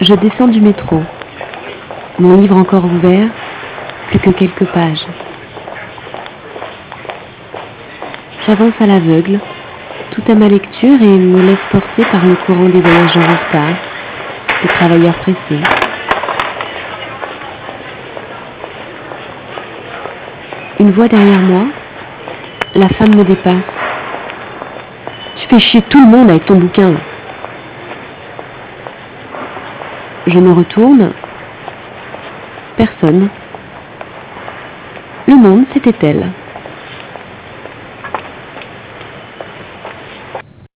Je descends du métro. Mon livre encore ouvert, plus que quelques pages. J'avance à l'aveugle, tout à ma lecture et me laisse porter par le courant des voyageurs en retard, des travailleurs pressés. Une voix derrière moi, la femme me dépasse. Tu fais chier tout le monde avec ton bouquin. Je me retourne. Personne. Le monde, c'était elle.